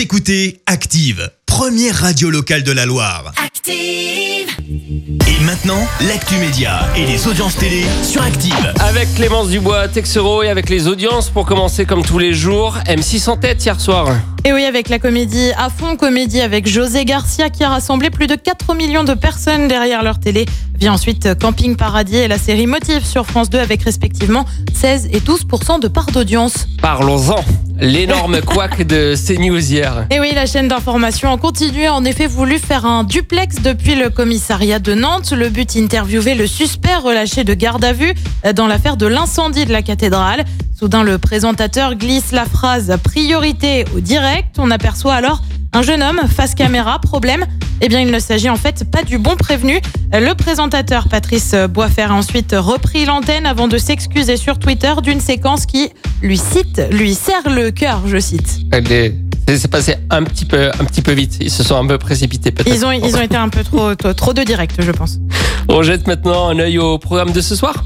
Vous écoutez Active, première radio locale de la Loire. Active. Et maintenant, l'actu média et les audiences télé sur Active. Avec Clémence Dubois, Texero et avec les audiences pour commencer comme tous les jours. M6 en tête hier soir. Et oui, avec la comédie à fond, comédie avec José Garcia qui a rassemblé plus de 4 millions de personnes derrière leur télé. Vient ensuite Camping Paradis et la série Motif sur France 2 avec respectivement 16 et 12% de part d'audience. Parlons-en. L'énorme couac de CNews hier. Et oui, la chaîne d'information en continu a en effet voulu faire un duplex depuis le commissariat de Nantes. Le but, interviewer le suspect relâché de garde à vue dans l'affaire de l'incendie de la cathédrale. Soudain, le présentateur glisse la phrase priorité au direct. On aperçoit alors un jeune homme face caméra. Problème Eh bien, il ne s'agit en fait pas du bon prévenu. Le présentateur Patrice Boisfer a ensuite repris l'antenne avant de s'excuser sur Twitter d'une séquence qui, lui cite, lui serre le cœur, je cite. C'est passé un petit peu, un petit peu vite. Ils se sont un peu précipités peut-être. Ils ont, ils ont été un peu trop, trop, trop de direct, je pense. On jette maintenant un œil au programme de ce soir.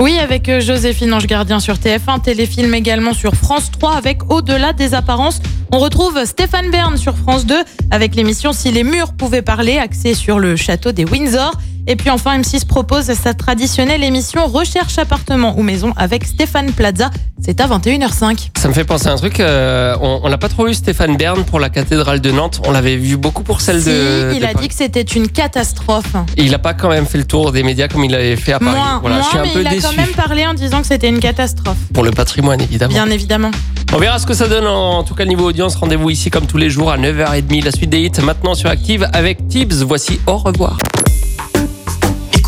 Oui, avec euh, Joséphine Ange Gardien sur TF1, téléfilm également sur France 3 avec Au-delà des apparences. On retrouve Stéphane Bern sur France 2 avec l'émission Si les murs pouvaient parler, axée sur le château des Windsor. Et puis enfin, M6 propose sa traditionnelle émission Recherche appartement ou maison avec Stéphane Plaza. C'est à 21h05. Ça me fait penser à un truc. euh, on l'a pas trop eu Stéphane Bern pour la cathédrale de Nantes. On l'avait vu beaucoup pour celle Si, de. il de a Paris. dit que c'était une catastrophe. Et il a pas quand même fait le tour des médias comme il l'avait fait à Paris. Moins, voilà, je suis moins, un mais peu il a déçu quand même parlé en disant que c'était une catastrophe. pour le patrimoine évidemment. Bien évidemment. On verra ce que ça donne en, en tout cas niveau audience. Rendez-vous ici comme tous les jours à 9h30. La suite des hits maintenant sur Active avec Tibbs. Voici au revoir.